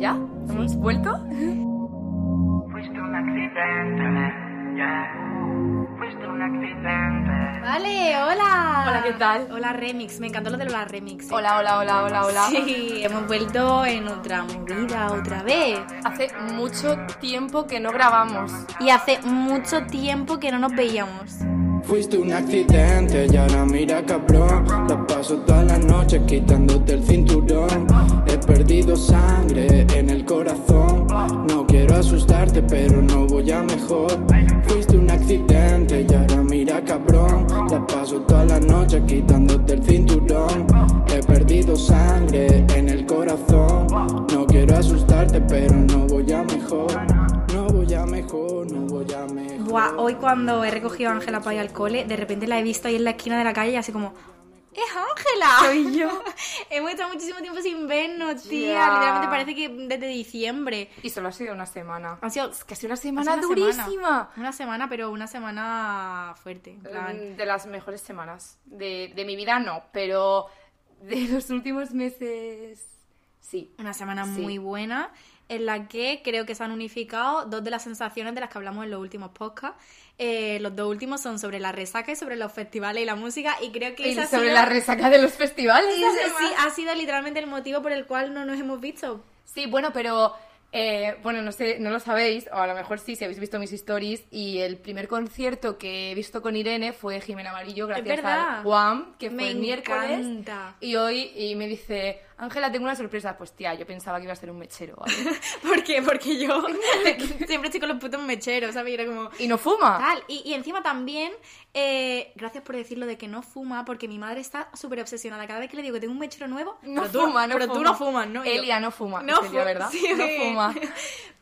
¿Ya? ¿Hemos vuelto? Fuiste un accidente, yeah. Fuiste un accidente. Vale, hola. Hola, ¿qué tal? Hola, Remix. Me encantó lo de los Remix. ¿eh? Hola, hola, hola, hola, hola. Sí, hemos vuelto en otra movida otra vez. Hace mucho tiempo que no grabamos. Y hace mucho tiempo que no nos veíamos. Fuiste un accidente y ahora mira cabrón. La paso toda la noche quitándote el cinturón. He perdido sangre en el corazón. No quiero asustarte pero no voy a mejor. Fuiste un accidente y ahora mira cabrón. La paso toda la noche quitándote el cinturón. He perdido sangre en el corazón. No quiero asustarte pero no voy a mejor Buah, hoy cuando he recogido a Ángela para ir al cole, de repente la he visto ahí en la esquina de la calle y así como... ¡Es Ángela! Soy yo. Hemos estado muchísimo tiempo sin vernos, tía. Ya. Literalmente parece que desde diciembre. Y solo ha sido una semana. Ha sido sido una semana una durísima. semana. Una semana, pero una semana fuerte. en plan. Mm, De las mejores semanas. De, de mi vida no, pero de los últimos meses sí. Una semana Sí. muy buena en la que creo que se han unificado dos de las sensaciones de las que hablamos en los últimos podcasts. Eh, los dos últimos son sobre la resaca y sobre los festivales y la música y creo que Y esa ha sobre sido- la resaca de los festivales. y esta ese sí, ha sido literalmente el motivo por el cual no nos hemos visto. Sí, bueno, pero eh, bueno, no sé, no lo sabéis, o a lo mejor sí, si habéis visto mis stories. Y el primer concierto que he visto con Irene fue Jimena Amarillo, gracias al Guam, que Me fue el miércoles. encanta. Y hoy y me dice, Ángela, tengo una sorpresa. Pues tía, yo pensaba que iba a ser un mechero, ¿vale? ¿Por qué? Porque yo siempre estoy con los putos mecheros, ¿sabes? Y era como... y no fuma. Tal. Y, y encima también, eh, gracias por decirlo de que no fuma, porque mi madre está súper obsesionada. Cada vez que le digo que tengo un mechero nuevo, No pero tú- fuma, no pero fuma. tú no fumas, ¿no? Y Elia no fuma, No verdad. sí. No fuma.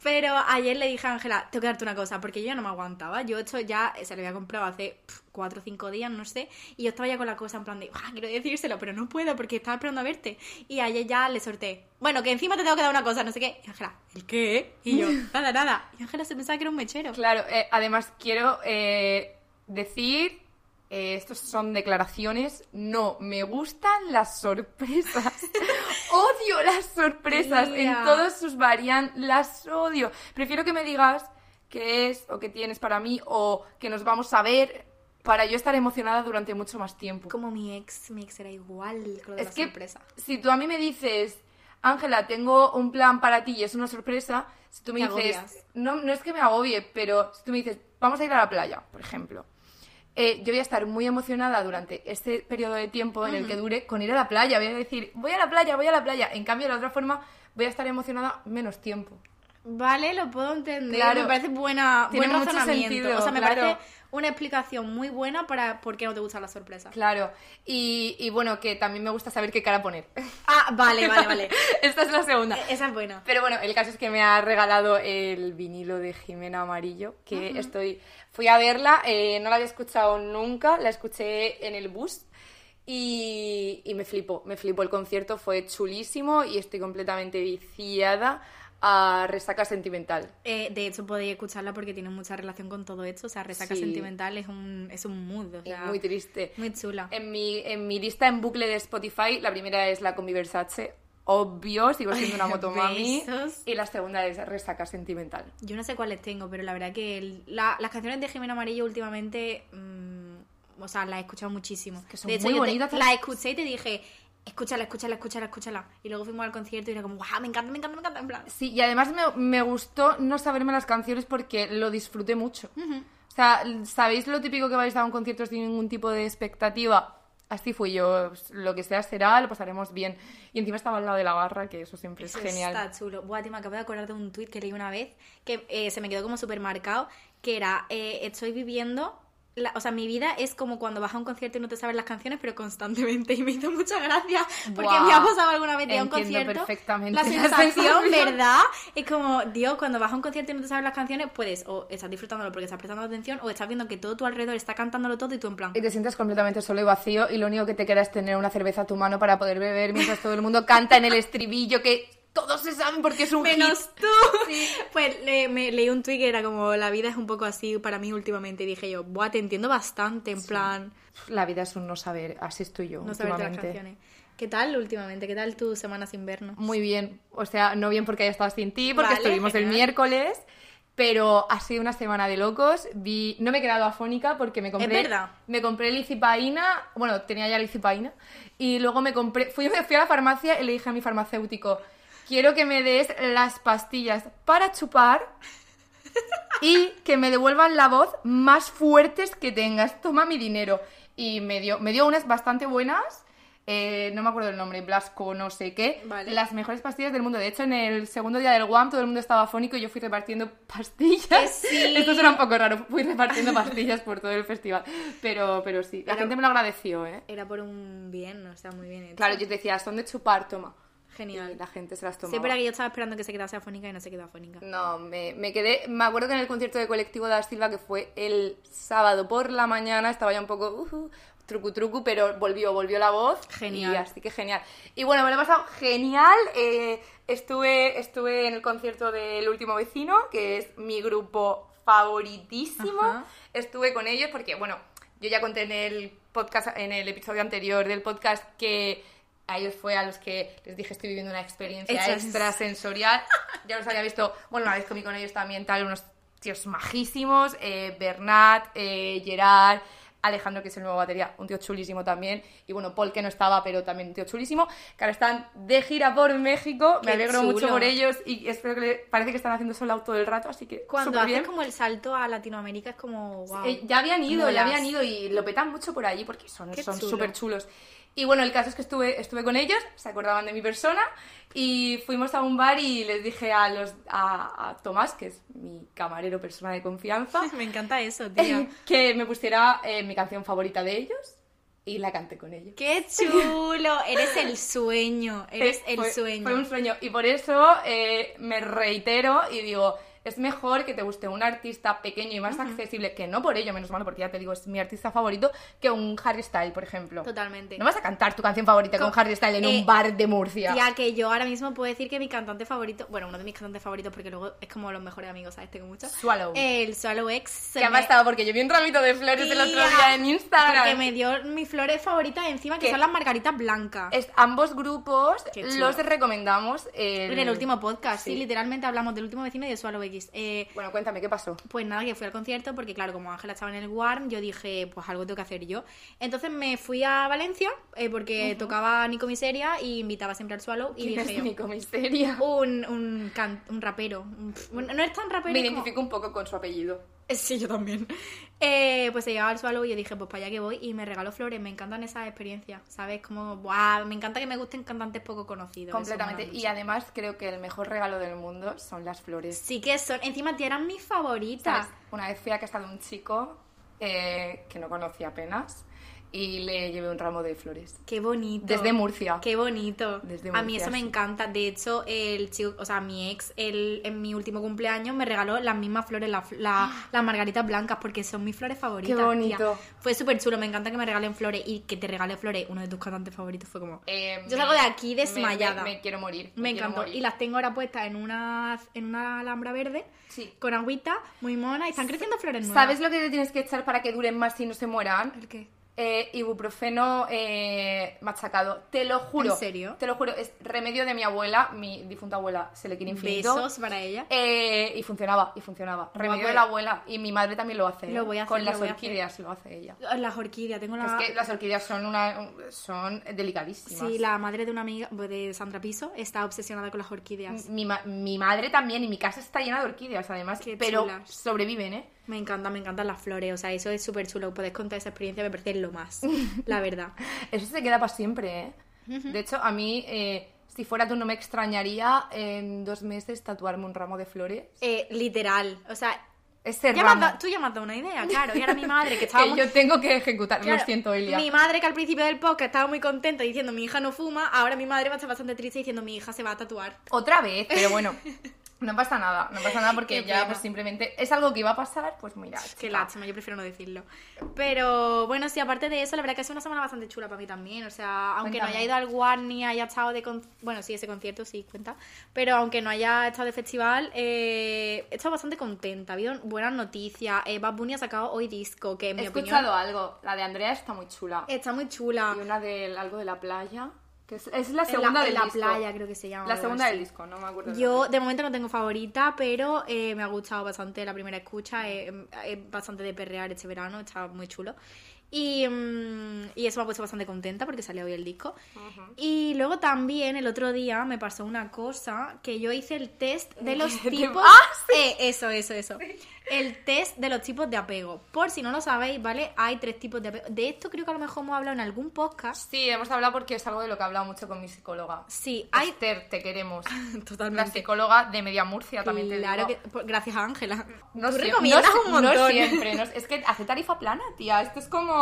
Pero ayer le dije a Ángela, tengo que darte una cosa, porque yo ya no me aguantaba. Yo esto ya se lo había comprado hace cuatro o cinco días, no sé. Y yo estaba ya con la cosa en plan de, "Ah, quiero decírselo, pero no puedo porque estaba esperando a verte. Y ayer ya le sorté. Bueno, que encima te tengo que dar una cosa, no sé qué. Y Ángela, ¿el qué? Y yo, nada, nada. Y Ángela se pensaba que era un mechero. Claro, eh, además quiero eh, decir, eh, estos son declaraciones, no me gustan las sorpresas. odio las sorpresas en todas sus variantes, las odio. Prefiero que me digas qué es o qué tienes para mí o que nos vamos a ver para yo estar emocionada durante mucho más tiempo. Como mi ex, mi ex era igual con lo de Es la que sorpresa. si tú a mí me dices, Ángela, tengo un plan para ti y es una sorpresa, si tú me Te dices, agobias. no, no es que me agobie, pero si tú me dices, vamos a ir a la playa, por ejemplo, eh, yo voy a estar muy emocionada durante este periodo de tiempo en el que dure con ir a la playa. Voy a decir, voy a la playa, voy a la playa. En cambio, de la otra forma, voy a estar emocionada menos tiempo. Vale, lo puedo entender. Claro. Me parece buena, Tiene buen mucho razonamiento. sentido, o sea, me claro. parece una explicación muy buena para por qué no te gustan las sorpresas. Claro. Y, y bueno, que también me gusta saber qué cara poner. Ah, vale, vale, vale. Esta es la segunda. Esa es buena. Pero bueno, el caso es que me ha regalado el vinilo de Jimena Amarillo, que estoy... Fui a verla, eh, no la había escuchado nunca, la escuché en el bus y, y me flipó, me flipó el concierto, fue chulísimo y estoy completamente viciada a Resaca Sentimental. Eh, de hecho, podéis escucharla porque tiene mucha relación con todo esto. O sea, Resaca Sí. Sentimental es un, es un mood. O Es muy triste. Muy chula. En mi, en mi lista en bucle de Spotify, la primera es la con mi Versace, obvio, sigo siendo una motomami. Besos. Y la segunda es Resaca Sentimental. Yo no sé cuáles tengo, pero la verdad que el- la- las canciones de Jimena Amarillo últimamente, mm, o sea, las he escuchado muchísimo. que son de hecho, muy te- bonitas. las escuché y te dije, escúchala, escúchala, escúchala, escúchala. Y luego fuimos al concierto y era como, guau, me encanta, me encanta, me encanta, en plan. Sí, y además me, me gustó no saberme las canciones porque lo disfruté mucho. O sea, ¿sabéis lo típico que vais a un concierto sin ningún tipo de expectativa? Así fui yo, lo que sea será, lo pasaremos bien. Y encima estaba al lado de la barra, que eso siempre es Eso genial. Está chulo. Buah, tío, me acabo de acordar de un tuit que leí una vez que eh, se me quedó como súper marcado, que era, eh, estoy viviendo... la- o sea, mi vida es como cuando vas a un concierto y no te sabes las canciones, pero constantemente. Y me hizo mucha gracia porque me ha pasado alguna vez de un concierto. perfectamente La sensación. ¿verdad? Es como, Dios, cuando vas a un concierto y no te sabes las canciones, puedes o estás disfrutándolo porque estás prestando atención o estás viendo que todo tu alrededor está cantándolo todo y tú en plan. Y te sientes completamente solo y vacío y lo único que te queda es tener una cerveza a tu mano para poder beber mientras todo el mundo canta en el estribillo que todos se saben porque es un Menos hit. tú. Pues le- me leí un tweet que era como la vida es un poco así para mí últimamente. Y dije yo, buah, te entiendo bastante, en plan, La vida es un no saber, así estoy yo no saberte las últimamente. canciones. ¿Qué tal últimamente? ¿Qué tal tu semana sin vernos? Muy bien. O sea, no bien porque haya estado sin ti, porque Vale, estuvimos el genial. miércoles. Pero ha sido una semana de locos. Vi... No me he quedado afónica porque me compré. verdad. Me compré licipaína. Bueno, tenía ya licipaína. Y luego me compré. Fui, fui a la farmacia y le dije a mi farmacéutico: Quiero que me des las pastillas para chupar y que me devuelvan la voz más fuertes que tengas. Toma mi dinero. Y me dio, me dio unas bastante buenas. eh, no me acuerdo el nombre, Blasco, no sé qué. Vale. Las mejores pastillas del mundo. De hecho, en el segundo día del WAM todo el mundo estaba afónico y yo fui repartiendo pastillas. Sí. Esto suena un poco raro. Fui repartiendo pastillas por todo el festival. Pero, pero sí, la Era- gente me lo agradeció, ¿eh? Era por un bien, o sea, muy bien hecho. Claro, yo te decía, son de chupar, toma. Genial. Y la gente se las tomaba. Siempre que yo estaba esperando que se quedase afónica y no se quedó afónica. No, me, me quedé. Me acuerdo que en el concierto de colectivo de Silva, que fue el sábado por la mañana, estaba ya un poco uh, trucu trucu, pero volvió, volvió la voz. Genial. Y así que genial. Y bueno, me lo he pasado genial. eh, estuve, estuve en el concierto del último vecino, que es mi grupo favoritísimo. Ajá. Estuve con ellos porque, bueno, yo ya conté en el podcast, en el episodio anterior del podcast que a ellos fue a los que les dije estoy viviendo una experiencia Extras- extrasensorial. Ya los había visto, bueno, una vez comí con ellos también, tal, unos tíos majísimos, eh, Bernat, eh, Gerard, Alejandro, que es el nuevo batería, un tío chulísimo también, y bueno, Paul, que no estaba, pero también un tío chulísimo, que ahora están de gira por México, Qué me alegro mucho por ellos, y espero que le- parece que están haciendo solo todo el rato, así que Cuando súper bien. como el salto a Latinoamérica es como, wow. Eh, ya habían ido, ya habían ido y lo petan mucho por allí porque son Qué son chulo. súper chulos. Y bueno, el caso es que estuve, estuve con ellos, se acordaban de mi persona y fuimos a un bar y les dije a, los, a, a Tomás, que es mi camarero persona de confianza, Me encanta eso, tía. que me pusiera eh, mi canción favorita de ellos y la canté con ellos. ¡Qué chulo! Eres el sueño, eres el fue- sueño. Fue un sueño. Y por eso eh, me reitero y digo, es mejor que te guste un artista pequeño y más accesible, que no por ello, menos mal, porque ya te digo, es mi artista favorito, que un Harry Styles, por ejemplo. Totalmente. No vas a cantar tu canción favorita con Co- Harry Styles en eh, un bar de Murcia. Ya que yo ahora mismo puedo decir que mi cantante favorito, bueno, uno de mis cantantes favoritos, porque luego es como los mejores amigos, ¿sabes? Tengo muchos. Swallow. El Swallow X. ¿Qué ha pasado? Porque yo vi un ramito de flores el otro día en Instagram. Porque me dio mis flores favoritas encima, que ¿Qué? son las margaritas blancas. Es- ambos grupos los recomendamos. el- En el último podcast, sí. Sí. literalmente hablamos del último vecino y de Swallow X. Eh, Bueno, cuéntame, ¿qué pasó? Pues nada, que fui al concierto porque claro, como Ángela estaba en el Warm, yo dije, pues algo tengo que hacer yo. Entonces me fui a Valencia eh, porque tocaba Nico Miseria y invitaba siempre al Swallow y ¿Quién dije es Nico Misteria? un, un, can- un rapero. un- bueno, no es tan rapero. Me como- identifico un poco con su apellido. Sí, yo también. Eh, pues se llegaba al Swallow y yo dije, pues para allá que voy y me regaló flores. Me encantan esas experiencias, ¿sabes? Como, ¡buah! Me encanta que me gusten cantantes poco conocidos. Completamente. Y además creo que el mejor regalo del mundo son las flores. Sí que son, encima tía, eran mis favoritas. ¿Sabes? Una vez fui a casa de un chico eh, que no conocía apenas y le llevé un ramo de flores. Qué bonito. Desde Murcia. Qué bonito. Desde a mí Murcia, eso me encanta. De hecho, el chico, o sea, mi ex, el, en mi último cumpleaños me regaló las mismas flores, la- la- las margaritas blancas, porque son mis flores favoritas. Qué bonito. tía. Fue súper chulo, me encanta que me regalen flores y que te regale flores uno de tus cantantes favoritos. Fue como. Eh, Yo salgo de aquí desmayada. Me, me quiero morir. me encantó. morir. Y las tengo ahora puestas en una, en una alhambra verde, Sí. con agüita, muy mona, y están creciendo flores nuevas. ¿Sabes lo que te tienes que echar para que duren más y no se mueran? ¿El qué? Eh, ibuprofeno eh, machacado. Te lo juro. ¿En serio? Te lo juro. Es remedio de mi abuela. Mi difunta abuela se le quiere infinito. Besos para ella. Eh, y funcionaba, y funcionaba. Remedio pues- de la abuela. Y mi madre también lo hace. Lo ¿eh? voy a hacer, Con las hacer. orquídeas lo hace ella. Las orquídeas, tengo la... Es que las orquídeas son una son delicadísimas. Sí, la madre de una amiga pues, de Sandra Piso está obsesionada con las orquídeas. mi, mi madre también y mi casa está llena de orquídeas además, Qué pero sobreviven, ¿eh? Me encanta, me encantan las flores, o sea, eso es súper chulo. Podés contar esa experiencia, me parece lo más, la verdad. Eso se queda para siempre, ¿eh? De hecho, a mí, eh, si fuera tú, no me extrañaría en dos meses tatuarme un ramo de flores. Eh, literal, o sea, Ese ya ramo dado- tú ya me has dado una idea, claro. Y ahora mi madre, que que estaba muy... yo tengo que ejecutar. Claro, Lo siento, Elia. Mi madre, que al principio del podcast estaba muy contenta diciendo mi hija no fuma, ahora mi madre va a estar bastante triste diciendo mi hija se va a tatuar. Otra vez, pero bueno. No pasa nada, no pasa nada porque Qué ya pues simplemente es algo que iba a pasar, pues mira. Qué chica. lástima, yo prefiero no decirlo. Pero bueno, sí, aparte de eso, la verdad que es una semana bastante chula para mí también. O sea, aunque no haya ido al One ni haya estado de. con- Bueno, sí, ese concierto sí cuenta. Pero aunque no haya estado de festival, eh, he estado bastante contenta. Ha habido buenas noticias. Eh, Bad Bunny ha sacado hoy disco, que en mi He opinión escuchado algo, la de Andrea está muy chula. está muy chula. Y una de algo de la playa. Que es, es la En segunda la, del en la disco. playa creo que se llama. La segunda así. del disco, no me acuerdo. Yo nombre. de momento no tengo favorita, pero eh, me ha gustado bastante la primera escucha. Es, es bastante de perrear este verano, está muy chulo. Y, mm, y eso me ha puesto bastante contenta porque salió hoy el disco. Y luego también el otro día me pasó una cosa que yo hice el test de los ¿Qué te- tipos. ¡Ah, Eh, eso, eso, eso. El test de los tipos de apego. Por si no lo sabéis, ¿vale? Hay tres tipos de apego. De esto creo que a lo mejor hemos hablado en algún podcast. Sí, hemos hablado porque es algo de lo que he hablado mucho con mi psicóloga. Sí, hay. Esther, te queremos. La Totalmente. psicóloga de Media Murcia también te Claro digo. que. Gracias a Ángela. No, Tú recomiendas no- un montón. no siempre, no- es que hace tarifa plana, tía. Esto es como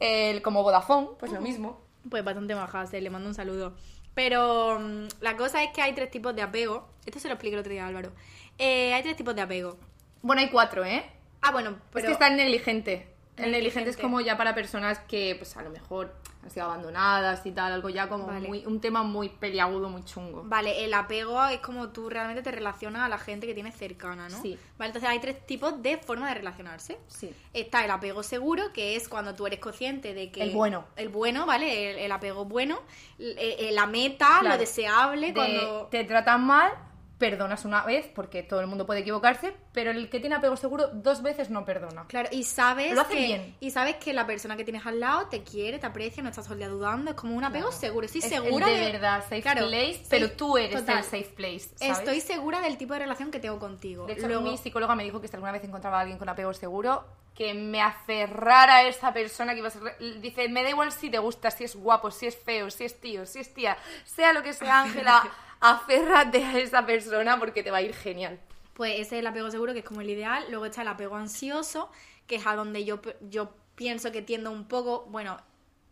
el como Vodafone, pues lo mismo. Pues bastante maja, se le mando un saludo. Pero mm, la cosa es que hay tres tipos de apego. Esto se lo expliqué el otro día Álvaro. Eh, hay tres tipos de apego. Bueno, hay cuatro, ¿eh? Ah, bueno, pero... Es que está negligente. El negligente es como ya para personas que, pues a lo mejor han sido abandonadas y tal, algo ya como Vale. muy, un tema muy peliagudo, muy chungo. Vale, el apego es como tú realmente te relacionas a la gente que tienes cercana, ¿no? Sí. Vale, entonces hay tres tipos de forma de relacionarse. Sí. Está el apego seguro, que es cuando tú eres consciente de que... El bueno. El bueno, ¿vale? El, el apego bueno. l- eh, la meta, Claro. lo deseable, De- cuando... te tratan mal, perdonas una vez, porque todo el mundo puede equivocarse, pero el que tiene apego seguro dos veces no perdona. Claro, y sabes Lo hace que bien. y sabes que la persona que tienes al lado te quiere, te aprecia, no estás todo el día dudando, es como un apego seguro. Estoy Es segura el de verdad, safe Claro, place, pero tú eres total. el safe place, ¿sabes? Estoy segura del tipo de relación que tengo contigo. De hecho, Luego- mi psicóloga me dijo que si alguna vez encontraba a alguien con apego seguro, que me aferrara a esa persona que iba a ser... Dice, me da igual si te gusta, si es guapo, si es feo, si es tío, si es tía, sea lo que sea, Ángela, aférrate a esa persona porque te va a ir genial. Pues ese es el apego seguro, que es como el ideal. Luego está el apego ansioso, que es a donde yo, yo pienso que tiendo un poco. Bueno,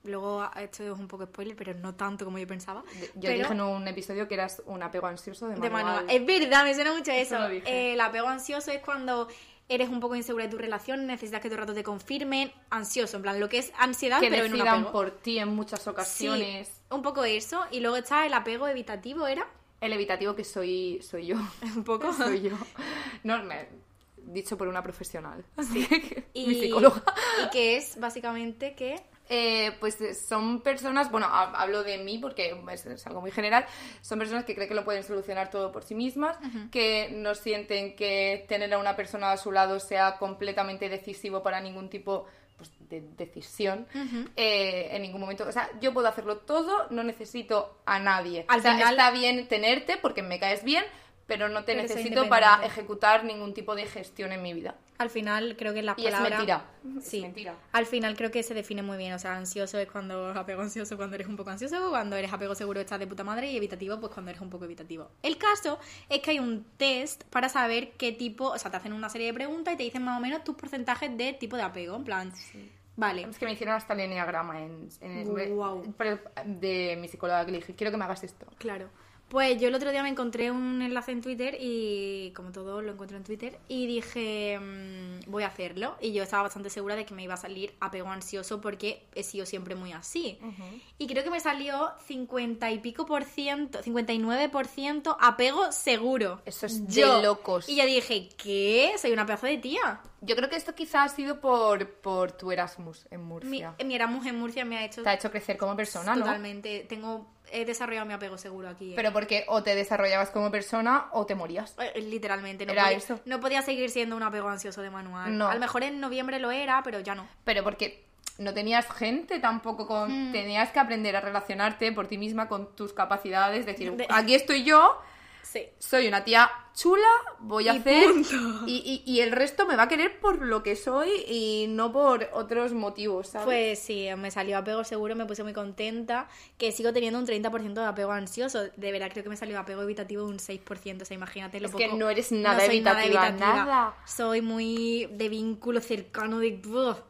luego esto es un poco spoiler, pero no tanto como yo pensaba. Yo Pero- dije en un episodio que eras un apego ansioso de de manual. manual. Es verdad, me suena mucho Eso eso. Eh, el apego ansioso es cuando eres un poco insegura de tu relación, necesitas que el rato te confirmen. Ansioso, en plan, lo que es ansiedad, que pero en un apego. por ti en muchas Sí, ocasiones. un poco eso. Y luego está el apego evitativo, ¿era? El evitativo que soy, soy yo. Un poco. soy yo. No, me, dicho por una profesional. Sí. Mi psicóloga. Y que es básicamente que... Eh, pues eh, son personas, bueno, ha- hablo de mí porque es, es algo muy general, son personas que creen que lo pueden solucionar todo por sí mismas, que no sienten que tener a una persona a su lado sea completamente decisivo para ningún tipo pues, de decisión eh, en ningún momento. O sea, yo puedo hacerlo todo, no necesito a nadie. Al o sea, final- está bien tenerte porque me caes bien, pero no te Pero necesito para ejecutar ningún tipo de gestión en mi vida. Al final creo que las Y es mentira. Sí. Es mentira. Al final creo que se define muy bien. O sea, ansioso es cuando apego ansioso cuando eres un poco ansioso, cuando eres apego seguro estás de puta madre y evitativo pues cuando eres un poco evitativo. El caso es que hay un test para saber qué tipo, o sea, te hacen una serie de preguntas y te dicen más o menos tus porcentajes de tipo de apego, en plan, vale. Es que me hicieron hasta el enneagrama en, en- Guau. pero de mi psicóloga que le dije, quiero que me hagas esto. Claro. Pues yo el otro día me encontré un enlace en Twitter y, como todo, lo encontré en Twitter y dije, mm, voy a hacerlo. Y yo estaba bastante segura de que me iba a salir apego ansioso porque he sido siempre muy así. Y creo que me salió 50 y pico por ciento, 59 por ciento apego seguro. Eso es de Yo. locos. Y yo dije, ¿qué? Soy una pedazo de tía. Yo creo que esto quizá ha sido por, por tu Erasmus en Mi, Murcia. mi Erasmus en Murcia me ha hecho Te ha hecho crecer como persona, ¿no? totalmente. Tengo, he desarrollado mi apego seguro aquí. eh. Pero porque o te desarrollabas como persona o te morías. Eh, Literalmente, no Era podía, eso. no podía seguir siendo un apego ansioso de manual. No. A lo mejor en noviembre lo era, pero ya no. Pero porque no tenías gente tampoco con... Hmm. Tenías que aprender a relacionarte por ti misma con tus capacidades. Decir, De- aquí estoy yo, Sí. soy una tía chula, voy a Y hacer y, y- y el resto me va a querer por lo que soy y no por otros motivos, ¿sabes? Pues sí, me salió apego seguro, me puse muy contenta, que sigo teniendo un 30% de apego ansioso. De verdad creo que me salió apego evitativo un 6%, o sea, imagínate lo Es que no eres nada soy evitativa, nada. Soy muy de vínculo cercano, de...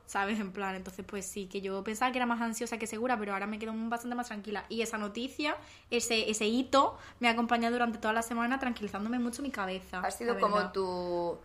¿sabes? En plan, entonces pues sí, que yo pensaba que era más ansiosa que segura, pero ahora me quedo bastante más tranquila. Y esa noticia, ese, ese hito, me ha acompañado durante toda la semana tranquilizándome mucho mi cabeza. ha sido como tu,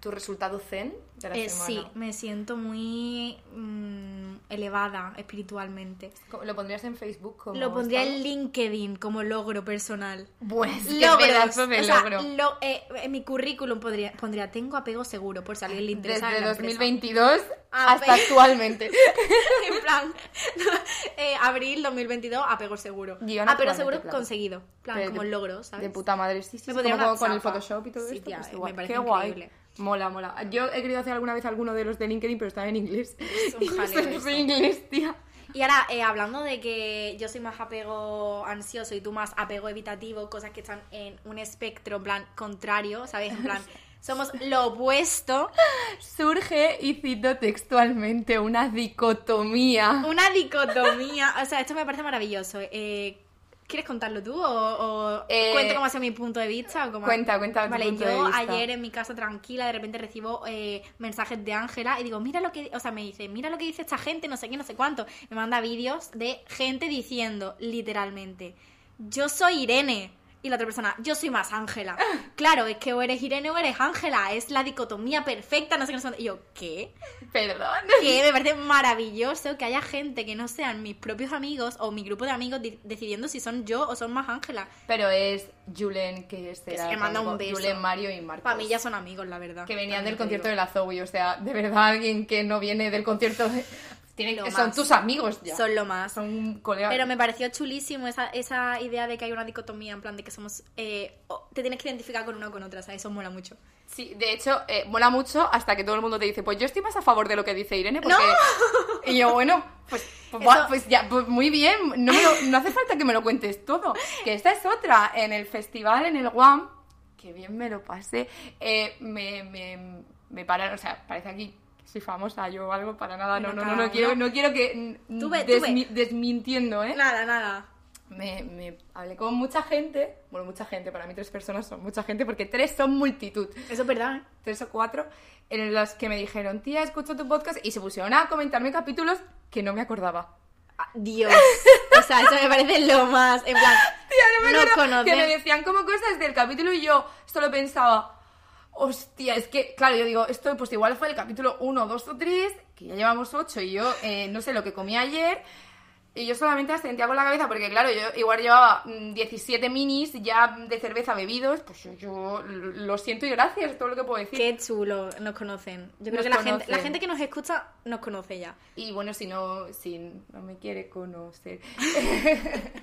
tu resultado zen de la Eh, semana. sí, me siento muy mm, elevada espiritualmente. ¿Lo pondrías en Facebook como Lo pondría estado? en LinkedIn como logro personal. Pues Logros. pedazo de o sea, logro. lo- eh, en mi currículum podría, pondría tengo apego seguro por salir en el interés Desde 2022 hasta actualmente. en plan, eh, abril 2022, apego seguro. Yo apego seguro claro. conseguido. Plan, Pero como de- logro, ¿sabes? De puta madre, sí, sí. Me como una con el. Photoshop y todo Sí, esto. tía, pues me guay. parece Qué guay. Mola, mola. Yo he querido hacer alguna vez alguno de los de LinkedIn, pero estaba en inglés. Y no inglés, tía. Y ahora, eh, hablando de que yo soy más apego ansioso y tú más apego evitativo, cosas que están en un espectro, en plan, contrario, ¿sabes? En plan, somos lo opuesto. Surge, y cito textualmente, una dicotomía. Una dicotomía. O sea, esto me parece maravilloso. Eh, ¿Quieres contarlo tú o, o Eh, cuento cómo ha sido mi punto de vista? O cómo- cuenta, cuenta tu Vale, punto yo de vista. ayer en mi casa tranquila de repente recibo eh, mensajes de Ángela y digo, mira lo que, o sea, me dice, mira lo que dice esta gente, no sé qué, no sé cuánto. Me manda vídeos de gente diciendo, literalmente, yo soy Irene. Y la otra persona, yo soy más Ángela. Claro, es que o eres Irene o eres Ángela. Es la dicotomía perfecta, no sé qué, no sé. Y yo, ¿qué? Perdón. que me parece maravilloso que haya gente que no sean mis propios amigos o mi grupo de amigos di- decidiendo si son yo o son más Ángela. Pero es Julen, que es Que manda un beso. Julen, Mario y Marcos. Para mí ya son amigos, la verdad. que venían También del concierto digo. de la Zoe, o sea, de verdad alguien que no viene del concierto de... Tienen, Lo son más. tus amigos ya. Son lo más. Son colegas. Pero me pareció chulísimo esa, esa idea de que hay una dicotomía, en plan de que somos... eh, te tienes que identificar con una o con otra, ¿sabes? Eso mola mucho. Sí, de hecho, eh, mola mucho hasta que todo el mundo te dice, pues yo estoy más a favor de lo que dice Irene, porque... Y yo, bueno, pues, pues, Eso- va- pues ya, pues muy bien, no, me lo- no hace falta que me lo cuentes todo. Que esta es otra, en el festival, en el GUAM, que bien me lo pasé, eh, me, me, me pararon, o sea, parece aquí soy famosa yo o algo, para nada, no, no, no, no quiero, no quiero que... desmintiendo, ¿eh? Nada, nada. me, me hablé con mucha gente, bueno, mucha gente, para mí tres personas son mucha gente, porque tres son multitud, Eso es verdad, ¿eh? tres o cuatro, en los que me dijeron, tía, escucho tu podcast, y se pusieron a comentarme capítulos que no me acordaba. Ah, Dios. O sea, eso me parece lo más. En plan, Tía, no me no acuerdo, que me decían como cosas del capítulo y yo solo pensaba, hostia, es que, claro, yo digo, esto pues igual fue el capítulo 1, 2 o 3, que ya llevamos 8 y yo eh, no sé lo que comí ayer. Y yo solamente sentía con la cabeza porque, claro, yo igual llevaba mm, 17 minis ya de cerveza bebidos. Pues yo, yo lo siento y gracias, es todo lo que puedo decir. Qué chulo, nos conocen. Yo creo Nos que la gente, la gente que nos escucha nos conoce ya. Y bueno, si no, si no me quiere conocer.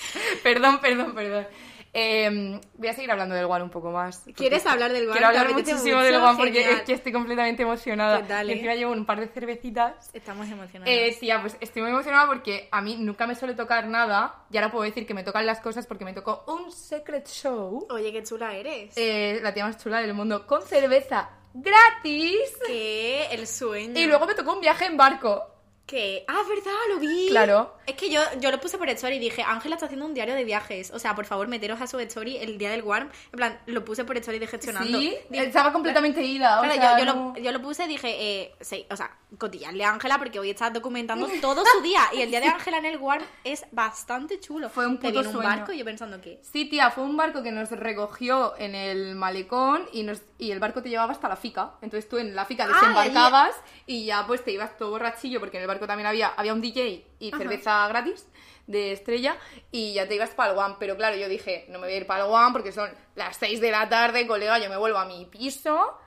perdón, perdón, perdón. Eh, voy a seguir hablando del One un poco más. ¿Quieres hablar del One? Quiero ¿Te hablar muchísimo mucho? del One porque Genial. es que estoy completamente emocionada. Pues. Y encima llevo un par de cervecitas. Estamos emocionados. Eh, tía, pues estoy muy emocionada porque a mí nunca me suele tocar nada. Y ahora puedo decir que me tocan las cosas porque me tocó un secret show. Oye, qué chula eres. eh, la tía más chula del mundo con cerveza gratis. que el sueño. Y luego me tocó un viaje en barco. Que ah, verdad, lo vi. Claro. Es que yo, yo lo puse por story y dije, Ángela está haciendo un diario de viajes. O sea, por favor, meteros a su story el día del Warm. En plan, lo puse por story de gestionando. Sí, Dije- estaba completamente ida. o Claro, sea, yo, yo no- lo, yo lo puse y dije, eh, sí, o sea, cotillarle a Ángela porque hoy está documentando todo su día. Y el día de Ángela en el Warm es bastante chulo. Fue un puto viene un sueño. barco y yo pensando que... Sí, tía, fue un barco que nos recogió en el malecón y, nos, y el barco te llevaba hasta la fica. Entonces tú en la fica Ah, desembarcabas y ya pues te ibas todo borrachillo porque en el barco también había, había un DJ y cerveza gratis de estrella y ya te ibas para el One. Pero claro, yo dije, no me voy a ir para el One porque son las 6 de la tarde, colega, yo me vuelvo a mi piso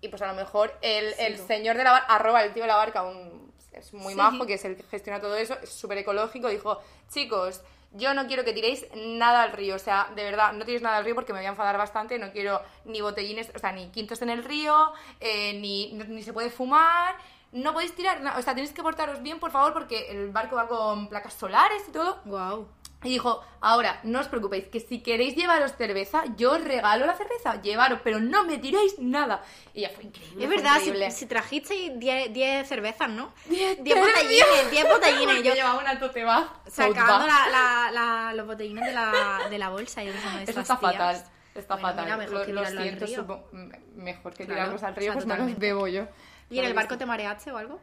y pues a lo mejor el, el señor de la barca, arroba el tío de la barca, un, es muy Sí. majo, que es el que gestiona todo eso, es súper ecológico, dijo, chicos, yo no quiero que tiréis nada al río, o sea, de verdad, no tiréis nada al río porque me voy a enfadar bastante, no quiero ni botellines, o sea, ni quintos en el río, eh, ni, ni se puede fumar, no podéis tirar nada, o sea, tenéis que portaros bien, por favor, porque el barco va con placas solares y todo. Wow. Y dijo, ahora, no os preocupéis, que si queréis llevaros cerveza, yo os regalo la cerveza, llevaros, pero no me tiréis nada. Y ya fue increíble. Es fue verdad, si, increíble. si trajisteis 10 10 cervezas, ¿no? Diez 10 botellines, 10 botellines. Yo llevaba una tote bag, tote sacando la, la, la- los botellines de la, de la bolsa y pensando, Eso está tías. fatal. Está Bueno, fatal. mira, mejor lo, que lo tirarlo al siento, río. supongo- mejor que Claro, tirarlos al o río, sea, pues me los bebo yo. ¿Y en el Pero barco te mareaste o algo?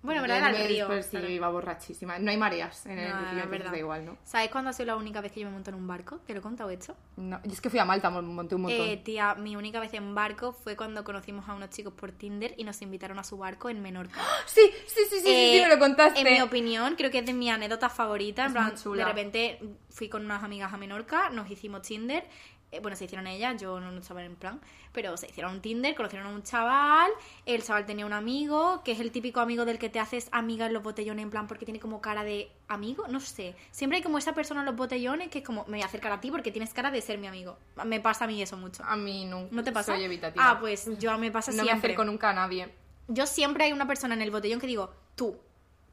Bueno, ¿verdad? Era me- el río. Pues sí, claro. iba borrachísima. No hay mareas en el No, río, verdad. da igual, ¿no? ¿Sabes cuándo ha sido la única vez que yo me monto en un barco? ¿Te lo he contado esto? No, yo es que fui a Malta, mon- monté un montón. Eh, tía, mi única vez en barco fue cuando conocimos a unos chicos por Tinder y nos invitaron a su barco en Menorca. Sí, sí, sí, sí, sí, sí, Eh, me lo contaste. En mi opinión, creo que es de mi anécdota favorita. En Es plan, muy chula. de repente fui con unas amigas a Menorca, nos hicimos Tinder. Eh, bueno, se hicieron ellas, yo no, no estaba en plan, pero se hicieron un Tinder, conocieron a un chaval, el chaval tenía un amigo, que es el típico amigo del que te haces amiga en los botellones, en plan, porque tiene como cara de amigo, no sé. Siempre hay como esa persona en los botellones que es como, me voy a acercar a ti porque tienes cara de ser mi amigo. Me pasa a mí eso mucho. A mí no. ¿No te pasa? Soy evitativa. Ah, pues yo me pasa no me siempre. acerco nunca a nadie. Yo siempre hay una persona en el botellón que digo, tú,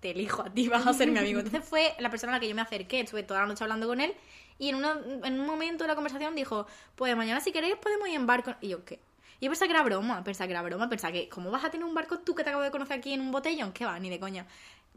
te elijo a ti, vas a ser mi amigo. Entonces fue la persona a la que yo me acerqué, estuve toda la noche hablando con él y en, una- en un momento de la conversación dijo, pues mañana si queréis podemos ir en barco. Y yo, ¿qué? Y yo pensaba que era broma, pensaba que era broma, pensaba que, ¿cómo vas a tener un barco tú que te acabo de conocer aquí en un botellón? ¿Qué va? Ni de coña.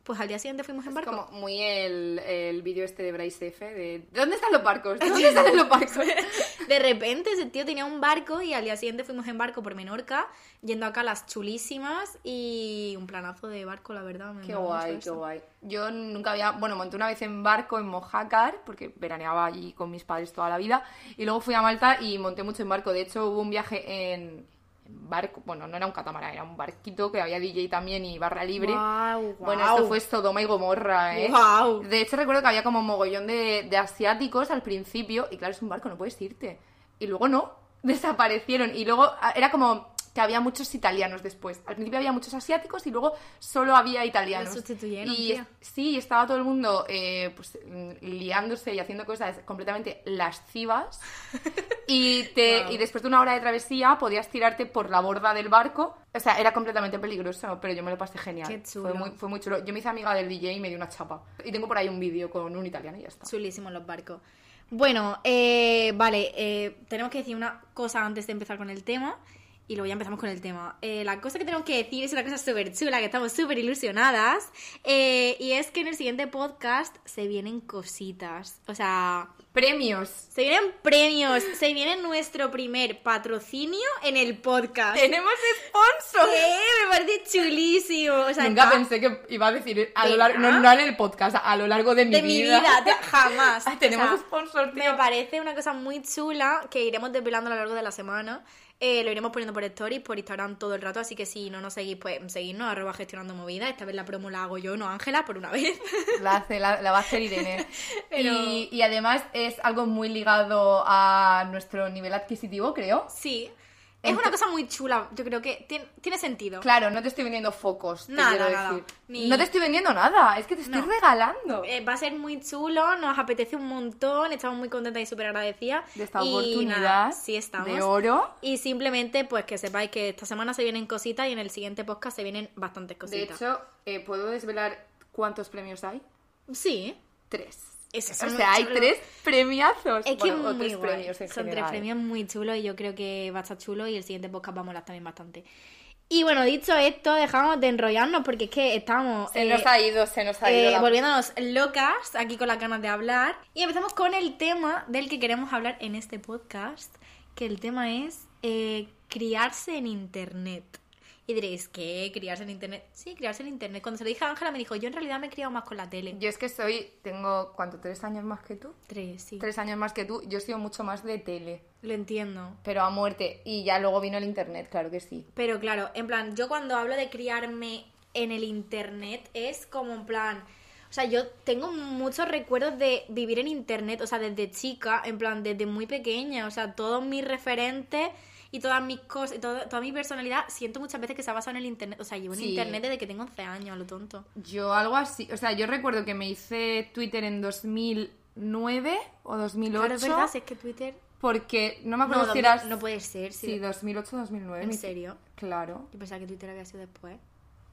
Pues al día siguiente fuimos en Es barco. como muy el, el vídeo este de Bryce F. de ¿de dónde están los barcos? ¿De dónde están los barcos? De repente ese tío tenía un barco y al día siguiente fuimos en barco por Menorca, yendo acá a las chulísimas y un planazo de barco, la verdad. me Qué guay, qué guay. Yo nunca había, bueno, monté una vez en barco en Mojácar, porque veraneaba allí con mis padres toda la vida, y luego fui a Malta y monté mucho en barco. De hecho, hubo un viaje en barco, bueno, no era un catamarán, era un barquito que había DJ también y barra libre. Guau, Bueno, esto fue Sodoma y Gomorra, ¿eh? Guau. De hecho, recuerdo que había como mogollón de, de asiáticos al principio, y claro, es un barco, no puedes irte. Y luego no, desaparecieron. Y luego ah, era como que había muchos italianos después. Al principio había muchos asiáticos y luego solo había italianos. Sustituyeron, y tía. sí, estaba todo el mundo eh, pues, liándose y haciendo cosas completamente lascivas. Y, te, Wow. y después de una hora de travesía podías tirarte por la borda del barco. O sea, era completamente peligroso, pero yo me lo pasé genial. Qué chulo. Fue muy, fue muy chulo. Yo me hice amiga del DJ y me dio una chapa. Y tengo por ahí un vídeo con un italiano y ya está. Chulísimos los barcos. Bueno, eh, vale, eh, tenemos que decir una cosa antes de empezar con el tema. Y luego ya empezamos con el tema. Eh, la cosa que tenemos que decir es una cosa súper chula, que estamos súper ilusionadas. eh, y es que en el siguiente podcast se vienen cositas. O sea, Premios. se vienen premios. Se viene nuestro primer patrocinio en el podcast. ¡Tenemos sponsor! ¡Eh! Me parece chulísimo. O sea, Nunca pensé que iba a decir a lo largo, no, no en el podcast, a lo largo de mi de mi vida, jamás. Tenemos O sea, sponsor, tío. Me parece una cosa muy chula que iremos desvelando a lo largo de la semana. Eh, lo iremos poniendo por stories, por Instagram todo el rato, así que si no nos seguís, pues seguidnos, arroba gestionando movida. Esta vez la promo la hago yo, no Ángela, por una vez. La, hace, la, la va a hacer Irene. Pero- Y, y además es algo muy ligado a nuestro nivel adquisitivo, creo. sí. Es una cosa muy chula, yo creo que tiene, tiene sentido. Claro, no te estoy vendiendo focos, te Nada, quiero nada. decir. Ni- No te estoy vendiendo nada, es que te estoy No. regalando. Eh, va a ser muy chulo, nos apetece un montón, estamos muy contentas y súper agradecidas. de esta Y oportunidad nada, sí estamos. de oro. Y simplemente, pues que sepáis que esta semana se vienen cositas y en el siguiente podcast se vienen bastantes De cositas. hecho, eh, ¿puedo desvelar cuántos premios hay? sí. Tres. Es o sea, hay chulo. tres premiazos. Es que Bueno, o muy tres guay. premios en Son general. tres premios muy chulos y yo creo que va a estar chulo y el siguiente podcast va a molar también bastante. Y bueno, dicho esto, dejamos de enrollarnos porque es que estamos Se eh, nos ha ido, se nos ha eh, ido. la- volviéndonos locas aquí con las ganas de hablar. Y empezamos con el tema del que queremos hablar en este podcast, que el tema es eh, criarse en internet. Y diréis, ¿qué? ¿Criarse en internet? Sí, criarse en internet. Cuando se lo dije a Ángela me dijo, yo en realidad me he criado más con la tele. Yo es que soy, tengo, ¿cuánto? ¿Tres años más que tú? Tres, sí. Tres años más que tú. Yo he sido mucho más de tele, Lo entiendo. pero a muerte. Y ya luego vino el internet, claro que sí. Pero claro, en plan, yo cuando hablo de criarme en el internet es como en plan, o sea, yo tengo muchos recuerdos de vivir en internet, o sea, desde chica, en plan, desde muy pequeña, o sea, todos mis referentes y todas mis cosas, y todo- toda mi personalidad, siento muchas veces que se ha basado en el internet, o sea, llevo en Sí. internet desde que tengo 11 años, a lo tonto. Yo algo así, o sea, yo recuerdo que me hice Twitter en 2009 o 2008. Claro, es verdad, si es que Twitter... Porque no me acuerdo No, si 2000 eras... no puede ser, Sí, sí. 2008 2009. ¿En serio? Claro. Yo pensaba que Twitter había sido después.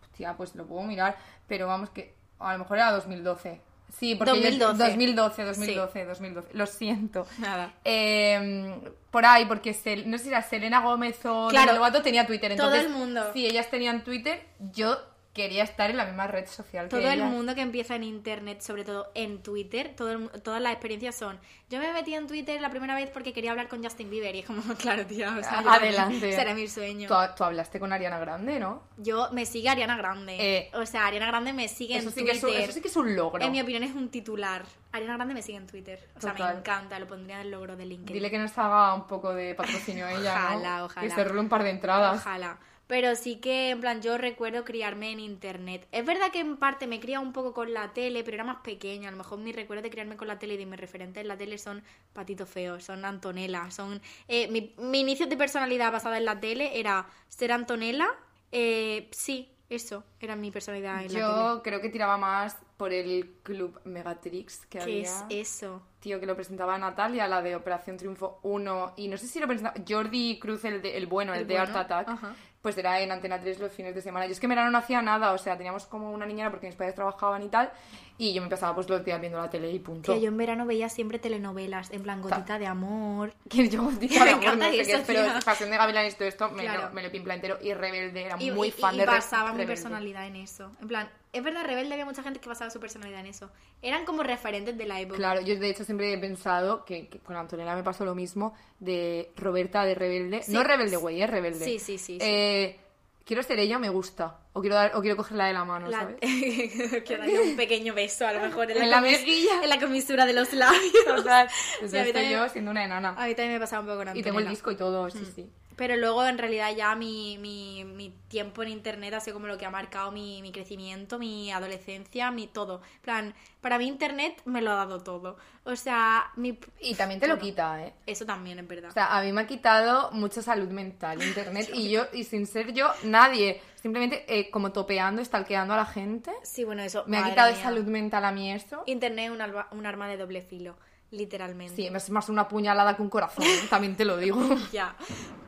Hostia, pues lo puedo mirar, pero vamos que a lo mejor era 2012. Sí, porque yo- 2012. 2012, 2012, 2012. Lo siento. Nada. Eh, por ahí, porque Sel- no sé si era Selena Gómez o Claro. Lovato tenía Twitter. Todo Entonces, el mundo. Si ellas tenían Twitter, yo quería estar en la misma red social que Todo el ellas. mundo que empieza en internet, sobre todo en Twitter, todo el todas las experiencias son. Yo me metí en Twitter la primera vez porque quería hablar con Justin Bieber y es como, claro, tía, o sea, Adelante. Será mi sueño. Tú, tú hablaste con Ariana Grande, ¿no? Yo me sigue Ariana Grande. Eh, o sea, Ariana Grande me sigue Eso en sí, que Twitter. es un, eso sí que es un logro. En mi opinión es un titular. Ariana Grande me sigue en Twitter. O sea, Total. me encanta, lo pondría en el logro de LinkedIn. Dile que nos haga un poco de patrocinio a ella, ¿no? Ojalá, ojalá. Que se role un par de entradas. Ojalá. Pero sí que, en plan, yo recuerdo criarme en internet. Es verdad que en parte me cría un poco con la tele, pero era más pequeña. A lo mejor mi recuerdo de criarme con la tele y de mis referentes en la tele son Patito Feo, son Antonella, son... eh, mi, mi inicio de personalidad basada en la tele era ser Antonella. Eh, sí, eso era mi personalidad en la Yo creo que tiraba más por el club Megatrix que tele. ¿Qué había. es eso? Tío, que lo presentaba Natalia, la de Operación Triunfo 1. Y no sé si lo presentaba Jordi Cruz, el, de- el bueno, el, El de bueno, Art Attack. ajá. Pues era en Antena 3 los fines de semana. Yo es que en no hacía nada, o sea, teníamos como una niñera porque mis padres trabajaban y tal. Y yo me pasaba pues los días viendo la tele y punto. Que yo en verano veía siempre telenovelas, en plan Gotita de Amor. Que yo Me de amor, no sé qué eso, es, pero tía. Pasión de Gavilanes todo esto me, Claro. lo, me lo pimpla entero. Y Rebelde, era Y, muy y- fan y de basaba mi personalidad en eso. En plan, es verdad, Rebelde había mucha gente que basaba su personalidad en eso. Eran como referentes de la época. Claro, yo de hecho siempre he pensado que, que con Antonella me pasó lo mismo de Roberta de Rebelde. Sí. No Rebelde, güey, es Rebelde. Sí, sí, sí, sí. Eh, quiero ser ella, me gusta. O quiero, dar, o quiero cogerla de la mano, La- ¿sabes? que daría un pequeño beso, a lo mejor en la, En la mejilla. en la comisura de los labios. Total. Entonces Sí, estoy también- yo siendo una enana. A mí también me pasaba un poco con Y tengo el Antonella. disco y todo, sí, Mm. sí. Pero luego, en realidad, ya mi, mi, mi tiempo en internet ha sido como lo que ha marcado mi, mi crecimiento, mi adolescencia, mi todo. Plan, para mí internet me lo ha dado todo. O sea, mi... Y también te lo quita, ¿eh? Eso también es verdad. O sea, a mí me ha quitado mucha salud mental internet y yo, y sin ser yo, nadie, simplemente eh, como topeando, stalkeando a la gente, sí, bueno, eso... me ha quitado mía. salud mental a mí eso. Internet es un, un arma de doble filo, literalmente. Sí, es más una puñalada que un corazón, ¿eh? también te lo digo. Ya.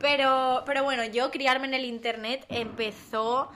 Pero, pero bueno, yo criarme en el internet empezó.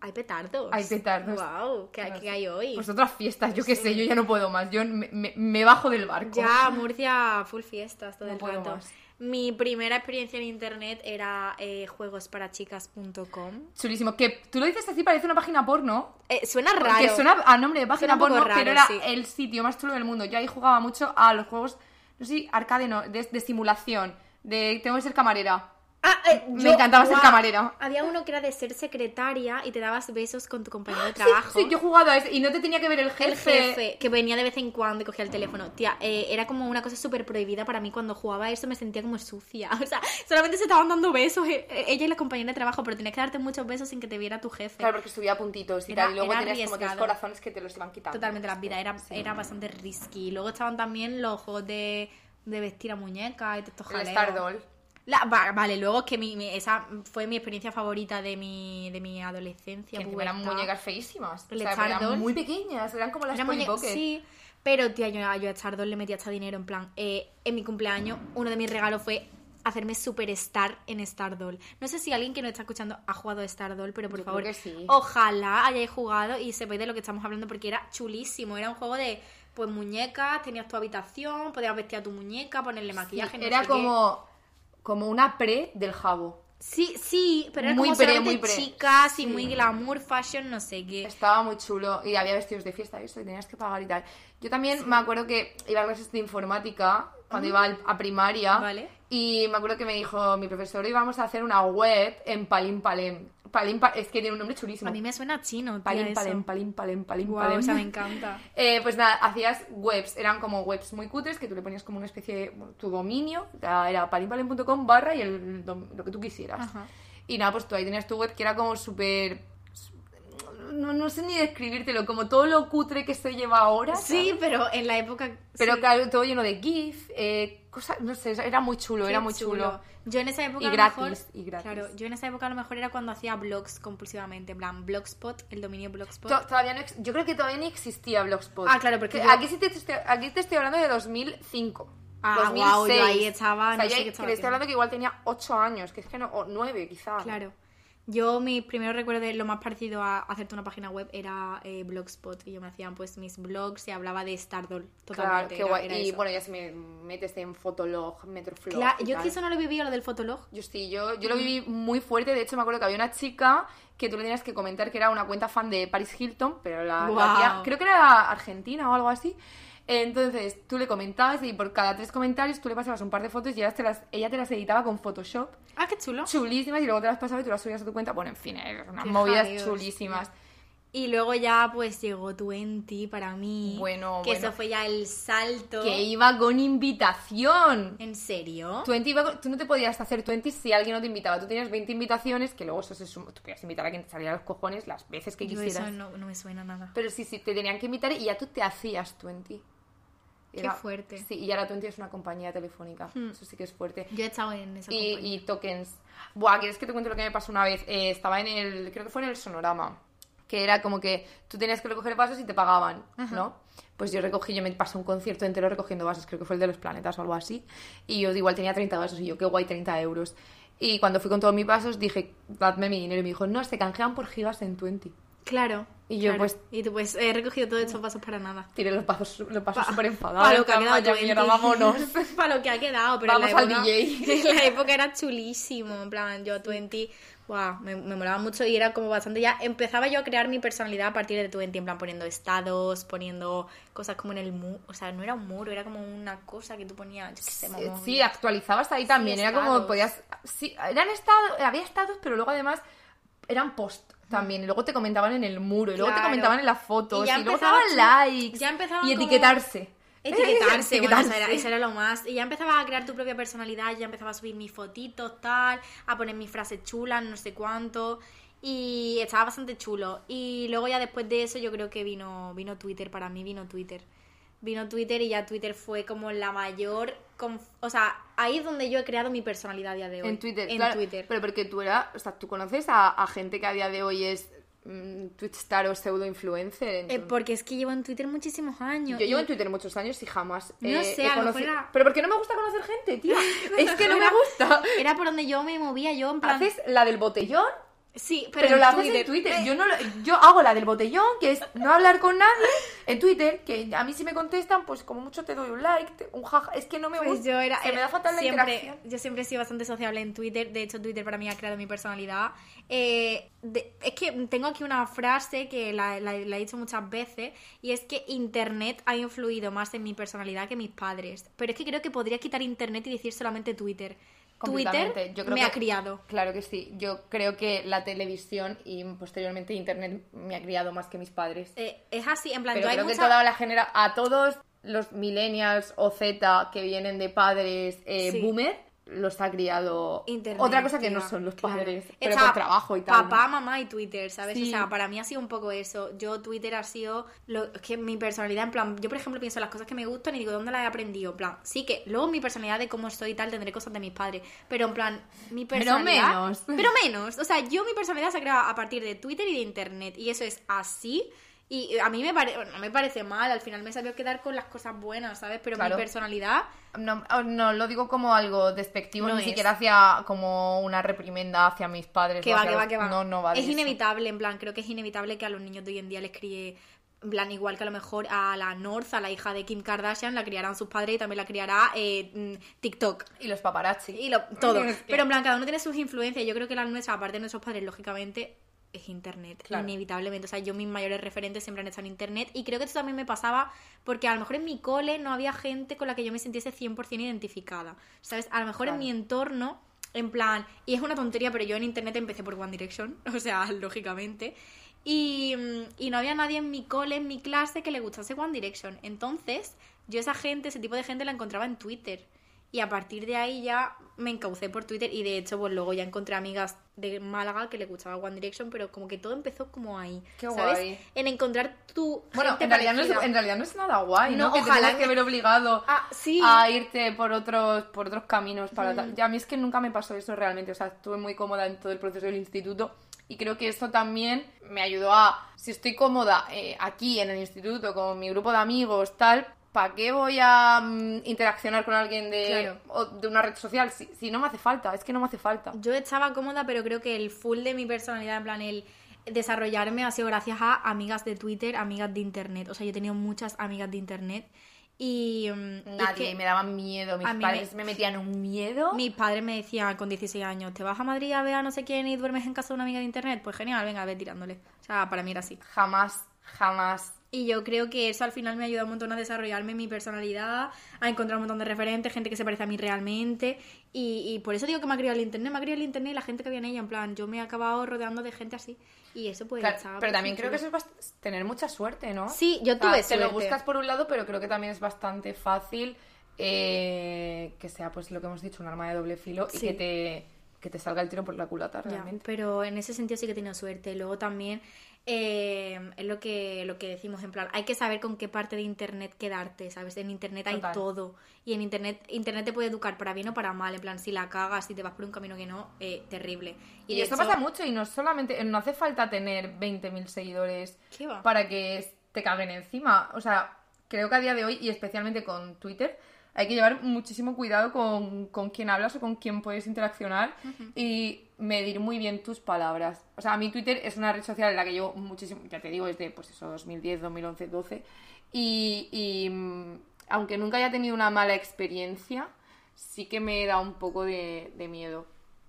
Hay petardos. Hay petardos. Wow, ¿qué, qué hay hoy? Pues otras fiestas, yo qué sé, yo ya no puedo más, yo me, me- me bajo del barco. ya, Murcia, full fiestas todo No el puedo rato. más. Mi primera experiencia en internet era eh, juegosparachicas.com. Chulísimo, que tú lo dices así, parece una página porno. Eh, suena raro. Que suena a nombre de página Suena porno, raro, pero era sí. el sitio más chulo del mundo. Yo ahí jugaba mucho a los juegos, no sé arcade no, de, de simulación, de tengo que ser camarera. Ah, eh, Me yo- encantaba ser guau. camarera. Había uno que era de ser secretaria y te dabas besos con tu compañero de Sí, trabajo. Sí, yo he jugado a ese y no te tenía que ver el jefe. El jefe, que venía de vez en cuando y cogía el teléfono. Tía, eh, era como una cosa súper prohibida para mí cuando jugaba eso, me sentía como sucia. O sea, solamente se estaban dando besos, eh, ella y la compañera de trabajo, pero tenías que darte muchos besos sin que te viera tu jefe. Claro, porque subía puntitos y Era- tal, y luego tenías como tres arriesgado. corazones que te los iban quitando. Totalmente la vida, era, Sí. era bastante risky. Luego estaban también los juegos de, de vestir a muñeca y de estos El jaleos. Star Doll. La- va- vale, luego es que mi, mi- esa fue mi experiencia favorita de mi, de mi adolescencia. Que eran muñecas feísimas. O sea, eran muy pequeñas, eran como las Era Polly muñe- Pocket. Sí, pero tía, yo, yo a Chardon le metí hasta dinero. En plan, eh, en mi cumpleaños, uno de mis regalos fue hacerme superstar en Stardoll. No sé si alguien que nos está escuchando ha jugado a Stardoll, pero por Yo favor, sí. ojalá hayáis jugado y sepáis de lo que estamos hablando porque era chulísimo. Era un juego de pues muñecas, tenías tu habitación, podías vestir a tu muñeca, ponerle maquillaje. no Era sé qué. Como, una pre del jabo. Sí, sí, pero era Muy como pre, muy pre. chicas y Sí. muy glamour, fashion, no sé qué. Estaba muy chulo y había vestidos de fiesta y eso, y tenías que pagar y tal. Yo también me acuerdo que iba a clases de informática cuando iba a primaria. Vale. Y me acuerdo que me dijo mi profesor, íbamos a hacer una web en Palim Palem. Palim Pa- es que tiene un nombre chulísimo. A mí me suena chino, eso. Palem, Palim Palem, Palim Guau, Palem. o sea, me encanta. Eh, pues nada, hacías webs, eran como webs muy cutres que tú le ponías como una especie de bueno, tu dominio, era palimpalem.com barra y el, lo que tú quisieras. Ajá. Y nada, pues tú ahí tenías tu web que era como súper... No, no sé ni describírtelo, como todo lo cutre que se lleva ahora. Sí, pero en la época. Pero sí. claro, todo lleno de GIF, eh, no sé, era muy chulo, Qué era muy chulo. Yo en esa época. Y a lo gratis, mejor- y gratis. Claro, yo en esa época a lo mejor era cuando hacía blogs compulsivamente. En plan, Blogspot, el dominio Blogspot. To- Todavía no yo creo que todavía ni existía Blogspot. Ah, claro, porque yo- aquí, sí te estoy, aquí te estoy hablando de 2005. Ah, 2006. guau, yo ahí estaba, O sea, no sé yo qué que le estoy hablando que igual tenía 8 años, que es que no, o 9 quizá. Claro. Yo, mi primer recuerdo de lo más parecido a hacerte una página web era eh, Blogspot. Y yo me hacían pues mis blogs y hablaba de Stardoll. Claro, Totalmente. qué era- guay. era y eso. bueno, ya si me metes en Fotolog, Metroflog. Claro, yo es que eso no lo viví, lo del Fotolog. Yo sí, yo, yo lo viví muy fuerte. De hecho, me acuerdo que había una chica que tú le tenías que comentar que era una cuenta fan de Paris Hilton, pero la, tía, creo que era argentina o algo así. Entonces tú le comentabas y por cada tres comentarios tú le pasabas un par de fotos y ella te las, ella te las editaba con Photoshop. Ah, qué chulo. Chulísimas y luego te las pasaba y tú las subías a tu cuenta. Bueno, en fin, eh, unas Qué movidas chulísimas. Y luego ya pues llegó Twenty para mí. Bueno, Que bueno. eso fue ya el salto. Que iba con invitación. ¿En serio? 20 iba con- tú no te podías hacer 20 si alguien no te invitaba. Tú tenías 20 invitaciones que luego eso se. Tú podías invitar a quien te saliera los cojones las veces que Yo quisieras. eso no, no me suena nada. Pero sí, sí, te tenían que invitar y ya tú te hacías 20. Qué fuerte. Hmm. Sí, y ahora 20 es una compañía telefónica. Eso sí que es fuerte. Yo he estado en esa Y, compañía. y tokens. Buah, ¿quieres que te cuente lo que me pasó una vez? Eh, estaba en el, creo que fue en el Sonorama, que era como que tú tenías que recoger vasos y te pagaban, ¿no? Pues yo recogí, yo me pasé un concierto entero recogiendo vasos, creo que fue el de los planetas o algo así, y yo igual tenía 30 vasos y yo, qué guay, 30 euros. Y cuando fui con todos mis vasos dije, dadme mi dinero, y me dijo, no, se canjean por gigas en 20. Claro. Y yo, claro. pues- Y tú pues he recogido todos estos pasos para nada. Tiré los vasos, los pasos Pa- súper enfadados. pa' lo que ha quedado "Vaya mierda, 20". vámonos. para lo que ha quedado, pero Vamos en la al época, DJ. En la época era chulísimo, en plan, yo 20, wow, me, me molaba mucho y era como bastante ya, empezaba yo a crear mi personalidad a partir de 20, en plan poniendo estados, poniendo cosas como en el muro, o sea, no era un muro, era como una cosa que tú ponías, yo qué sé, mamón. Sí, actualizabas ahí también. Era como estados. podías. Sí, eran estados, había estados, pero luego además eran post también. Y luego te comentaban en el muro, y luego te comentaban en las fotos, Y y, ya luego daban tú- likes. ya y etiquetarse. Etiquetarse, bueno, eso era, Etiquetarse. eso era lo más. Y ya empezaba a crear tu propia personalidad, ya empezaba a subir mis fotitos, tal, a poner mis frases chulas, no sé cuánto. Y estaba bastante chulo. Y luego ya después de eso yo creo que vino, vino Twitter, para mí vino Twitter. Vino Twitter y ya Twitter fue como la mayor... conf- O sea, ahí es donde yo he creado mi personalidad a día de hoy. En Twitter, En claro, Twitter. Pero porque tú eras, o sea, tú conoces a, a gente que a día de hoy es mm, Twitchstar o pseudo influencer. Eh, porque es que llevo en Twitter muchísimos años. Yo llevo en Twitter muchos años y jamás No eh, sé, he a lo mejor era- Pero porque no me gusta conocer gente, tía. es que no me gusta. Era por donde yo me movía, yo en plan... Haces la del botellón Sí, pero, Pero, la haces Twitter. en Twitter. Eh, Yo, no, lo- yo hago la del botellón, que es no hablar con nadie en Twitter, que a mí si me contestan, pues como mucho te doy un like, te- un jaja. Es que no me Pues gusta. yo era, se me da fatal la siempre, interacción. Yo siempre he sido bastante sociable en Twitter. De hecho, Twitter para mí ha creado mi personalidad. Eh, de- es que tengo aquí una frase que la, la- la he dicho muchas veces y es que Internet ha influido más en mi personalidad que mis padres. Pero es que creo que podría quitar Internet y decir solamente Twitter. Twitter Completamente. Yo creo me que- ha criado. Claro que sí. Yo creo que la televisión y posteriormente internet me ha criado más que mis padres. Eh, es así, en plan, Pero yo hay creo que mucha- toda la genera a todos los millennials o Z que vienen de padres eh, Sí. boomer los ha criado Internet, otra cosa que no son los claro. padres, pero por trabajo y tal. ¿no? Papá, mamá y Twitter, ¿sabes? Sí. O sea, para mí ha sido un poco eso. Yo, Twitter ha sido. Lo, es que mi personalidad, en plan, yo por ejemplo pienso en las cosas que me gustan y digo, ¿dónde las he aprendido? En plan, sí que luego mi personalidad de cómo estoy y tal tendré cosas de mis padres. Pero en plan, mi Pero personalidad. menos. Pero menos. O sea, yo mi personalidad se ha creado a partir de Twitter y de Internet. Y eso es así. Y a mí me parece, no me parece mal, al final me sabió quedar con las cosas buenas, ¿sabes? Pero Claro. mi personalidad No, no lo digo como algo despectivo, No ni es. siquiera hacia como una reprimenda hacia mis padres. Que va, que va, que va. No, no va Es eso. inevitable, en plan, creo que es inevitable que a los niños de hoy en día les críe, en plan, igual que a lo mejor a la North, a la hija de Kim Kardashian, la criarán sus padres y también la criará eh, mm, TikTok. Y los paparazzi. Y lo, todo. Pero en plan, cada uno tiene sus influencias. Yo creo que la nuestra, aparte de nuestros padres, lógicamente, es internet. Claro. Inevitablemente. O sea, yo mis mayores referentes siempre han estado en internet. Y creo que esto también me pasaba porque a lo mejor en mi cole no había gente con la que yo me sintiese 100% identificada. ¿Sabes? A lo mejor en mi entorno, en plan, y es una tontería, pero yo en internet empecé por One Direction. O sea, lógicamente. Y, mm, y no había nadie en mi cole, en mi clase, que le gustase One Direction. Entonces, yo esa gente, ese tipo de gente la encontraba en Twitter. Y a partir de ahí ya me encaucé por Twitter y de hecho pues luego ya encontré amigas de Málaga que le gustaba One Direction, pero como que todo empezó como ahí, Qué ¿sabes? guay. En encontrar tu Bueno, gente en realidad, no es, parecida. en realidad no es nada guay, ¿no? No, que te ojalá tengas que ver obligado Ah, sí. a irte por otros, por otros caminos para tal. Ya a mí es que nunca me pasó eso realmente. O sea, estuve muy cómoda en todo el proceso del instituto. Y creo que esto también me ayudó a, si estoy cómoda eh, aquí en el instituto con mi grupo de amigos, tal, ¿para qué voy a mm, interaccionar con alguien de, Claro. o de una red social? Si, si no me hace falta, es que no me hace falta. Yo estaba cómoda, pero creo que el full de mi personalidad, en plan, el desarrollarme ha sido gracias a amigas de Twitter, amigas de internet. O sea, yo he tenido muchas amigas de internet y... mm, es Nadie, que me daba miedo, mis padres me- me... metían un miedo. Mis padres me decían con 16 años, ¿te vas a Madrid a ver a no sé quién y duermes en casa de una amiga de internet? Pues genial, venga, ve tirándole. O sea, para mí era así. Jamás, Jamás. Y yo creo que eso al final me ayuda un montón a desarrollarme mi personalidad, a encontrar un montón de referentes, gente que se parece a mí realmente. Y, y por eso digo que me ha criado el internet, me ha criado el internet y la gente que había en ella. En plan, yo me he acabado rodeando de gente así. Y eso pues Claro, está, pero pues, también muy creo que eso es tener mucha suerte, ¿no? Sí, yo O sea, tuve Te lo suerte. buscas por un lado, pero creo que también es bastante fácil eh, que sea, pues lo que hemos dicho, un arma de doble filo y que te, que te salga el tiro por la culata Ya, realmente. pero en ese sentido sí que he tenido suerte. Luego también eh, es lo que, lo que decimos, en plan, hay que saber con qué parte de internet quedarte, ¿sabes? En internet hay Total. todo. Y en internet, internet te puede educar para bien o para mal. En plan, si la cagas, si te vas por un camino que no, eh, terrible. Y, esto hecho- pasa mucho y no solamente, no hace falta tener 20.000 seguidores para que te caguen encima. O sea, creo que a día de hoy, y especialmente con Twitter, hay que llevar muchísimo cuidado con, con quién hablas o con quién puedes interaccionar y medir muy bien tus palabras. O sea, a mí Twitter es una red social en la que llevo muchísimo, ya te digo, desde pues eso, 2010, 2011, 12. Y, y, mm, aunque nunca haya tenido una mala experiencia, sí que me da un poco de, de miedo.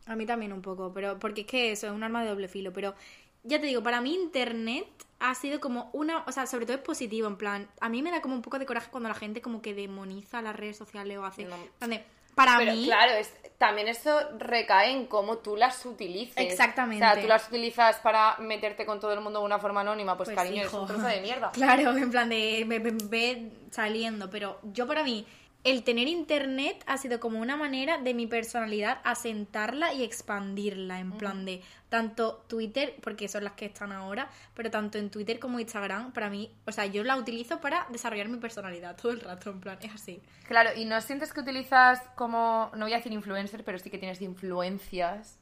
A mí también un poco, pero porque es que eso es un arma de doble filo. Pero ya te digo, para mí internet ha sido como una, o sea, sobre todo es positivo, en plan, a mí me da como un poco de coraje cuando la gente como que demoniza las redes sociales o hace... No. en plan de, para Pero mí, claro, es- también eso recae en cómo tú las utilices. Exactamente. O sea, tú las utilizas para meterte con todo el mundo de una forma anónima, pues, Pues, cariño, hijo. un trozo de mierda. Claro, en plan de ve, ve- ve saliendo, pero yo para mí el tener internet ha sido como una manera de mi personalidad asentarla y expandirla, en plan de tanto Twitter, porque son las que están ahora, pero tanto en Twitter como Instagram, para mí, o sea, yo la utilizo para desarrollar mi personalidad todo el rato, en plan, es así. Claro, y no sientes que utilizas como, no voy a decir influencer, pero sí que tienes influencias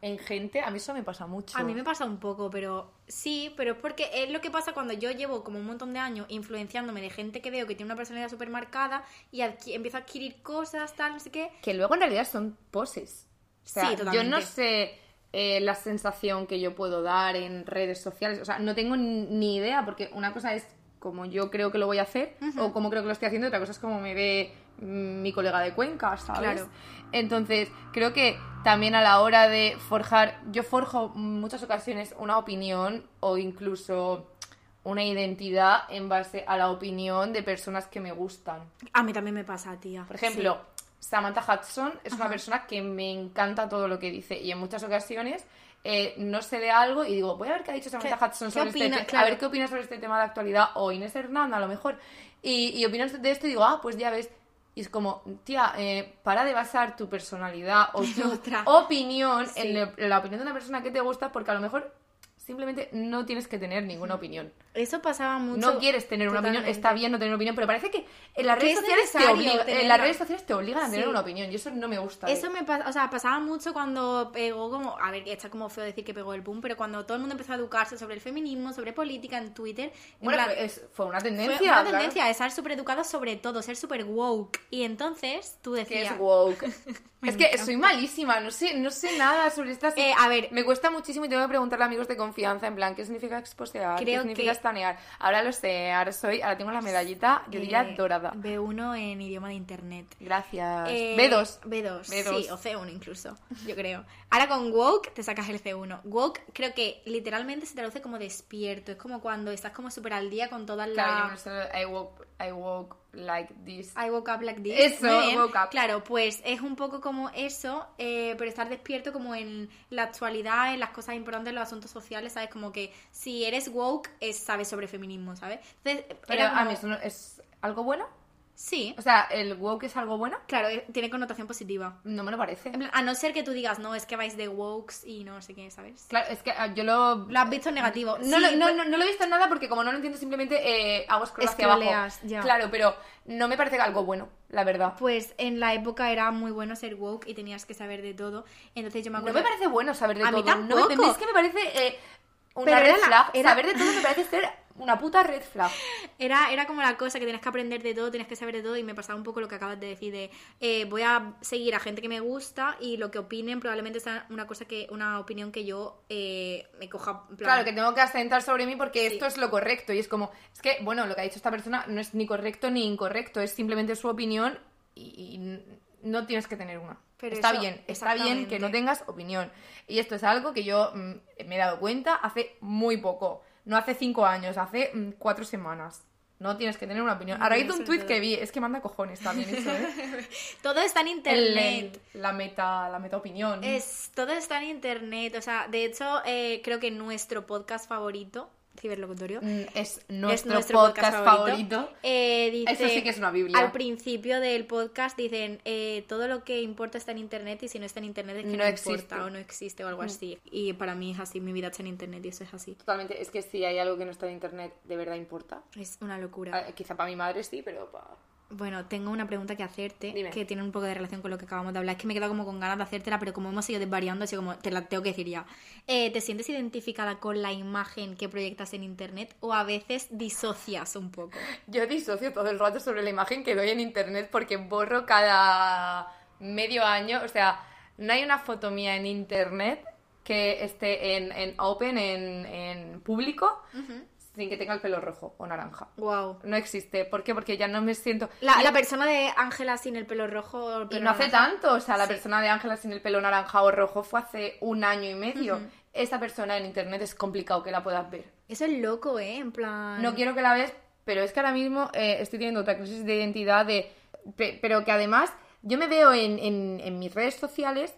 en gente. A mí eso me pasa mucho. A mí me pasa un poco, pero sí, pero es porque es lo que pasa cuando yo llevo como un montón de años influenciándome de gente que veo que tiene una personalidad súper marcada y empiezo a adquirir cosas, tal, no sé qué. Que luego en realidad son poses. O sea, Sí, yo totalmente. no sé eh, la sensación que yo puedo dar en redes sociales. O sea, no tengo ni idea, porque una cosa es como yo creo que lo voy a hacer o como creo que lo estoy haciendo, otra cosa es como me ve mi colega de Cuenca, ¿sabes? Claro. Entonces, creo que también a la hora de forjar, yo forjo muchas ocasiones una opinión o incluso una identidad en base a la opinión de personas que me gustan. A mí también me pasa, tía. Por ejemplo, Samantha Hudson es una persona que me encanta todo lo que dice y en muchas ocasiones eh, no sé de algo y digo, voy a ver qué ha dicho Samantha ¿Qué- Hudson sobre opina? este te- Claro. a ver qué opinas sobre este tema de actualidad o Inés Hernán a lo mejor y, y opinas de esto y digo, ah, pues ya ves y es como, tía, eh, para de basar tu personalidad o tu Otra. opinión Sí. en, le- en la opinión de una persona que te gusta porque a lo mejor simplemente no tienes que tener ninguna opinión. Eso pasaba mucho. No quieres tener una opinión, está bien no tener una opinión, pero parece que en las redes es sociales te obligan, en tenerla. las redes sociales te obligan a tener Sí. una opinión y eso no me gusta. Eso me pasa, o sea, pasaba mucho cuando pegó como, a ver, está como feo decir que pegó el boom, pero cuando todo el mundo empezó a educarse sobre el feminismo, sobre política en Twitter, en Bueno, plan, fue, es- fue una fue tendencia. una claro. tendencia estar súper educado sobre todo, ser súper woke. Y entonces tú decías, es woke. Es que encanta. soy malísima, no sé, no sé nada sobre estas. Eh, a ver. me cuesta muchísimo y tengo que preguntarle a amigos de confianza en plan, ¿qué significa exposear? ¿Qué significa que- estanear? Ahora lo sé, ahora soy, ahora tengo la medallita, yo diría eh, dorada. B1 en idioma de internet. Gracias. Eh, B2. B2, B2. sí, o C1 incluso, yo creo. Ahora con woke te sacas el C1. Woke creo que literalmente se traduce como despierto. Es como cuando estás como súper al día con todas Claro, yo las... me sé, I woke, I woke like this. I woke up like this. Eso, woke up. Claro, pues es un poco como eso, eh, pero estar despierto como en la actualidad, en las cosas importantes, en los asuntos sociales, ¿sabes? Como que si eres woke, es, sabes sobre feminismo, ¿sabes? Entonces, Pero era a mí eso no- es algo bueno. Sí, O sea, ¿el woke es algo bueno? claro, eh, tiene connotación positiva. No me lo parece. A no ser que tú digas, no, es que vais de wokes y no sé qué, ¿sabes? Claro, es que ah, yo lo... Lo has visto en negativo. No, Sí, lo- no, pues- no, no lo he visto en nada porque como no lo entiendo simplemente eh, hago scroll hacia abajo. Ya. Claro, pero no me parece algo bueno, la verdad. Pues en la época era muy bueno ser woke y tenías que saber de todo. Entonces yo me No acuerdo... me parece bueno saber de A mí todo. No tampoco. es que me parece eh, una Pero red era la- flag. era- Saber de todo me parece ser una puta red flag. Era, era como la cosa que tenías que aprender de todo, tenías que saber de todo y me pasaba un poco lo que acabas de decir de eh, voy a seguir a gente que me gusta y lo que opinen probablemente sea una cosa que, una opinión que yo eh, me coja plan, Claro, que tengo que asentar sobre mí porque Sí. esto es lo correcto. Y es como, es que, bueno, lo que ha dicho esta persona no es ni correcto ni incorrecto, es simplemente su opinión y, y no tienes que tener una. Pero está eso- bien, está bien que no tengas opinión. Y esto es algo que yo mm, me he dado cuenta hace muy poco. No hace cinco años, hace mm, cuatro semanas. No tienes que tener una opinión. A raíz de un tweet que vi, es que manda cojones también eso, ¿eh? Todo está en El- internet. el- la meta, la meta opinión. Es, todo está en internet. O sea, de hecho, eh, creo que nuestro podcast favorito, Ciberlocutorio, Mm, es es nuestro, podcast, favorito. Eh, dice, Eso sí que es una biblia. Al principio del podcast dicen, eh, todo lo que importa está en internet y si no está en internet es que no, importa o no existe o algo así. Y para mí es así, mi vida está en internet y eso es así. Totalmente, es que si hay algo que no está en internet, de verdad importa. Es una locura. Eh, quizá para mi madre sí, pero para... Bueno, tengo una pregunta que hacerte Dime. que tiene un poco de relación con lo que acabamos de hablar. Es que me he quedado como con ganas de hacértela, pero como hemos ido desvariando, así como te la tengo que decir ya. Eh, ¿Te sientes identificada con la imagen que proyectas en internet o a veces disocias un poco? Yo disocio todo el rato sobre la imagen que doy en internet porque borro cada medio año. O sea, no hay una foto mía en internet que esté en, en open, en, en público, sin que tenga el pelo rojo o naranja. Wow. No existe. ¿Por qué? Porque ya no me siento... La, persona de Ángela sin el pelo rojo o el Y no hace tanto, o sea, la Sí. persona de Ángela sin el pelo naranja o rojo fue hace un año y medio. Esa persona en internet es complicado que la puedas ver. Eso es loco, ¿eh? En plan... No quiero que la veas, pero es que ahora mismo eh, estoy teniendo otra crisis de identidad de... pe- pero que además yo me veo en, en- en mis redes sociales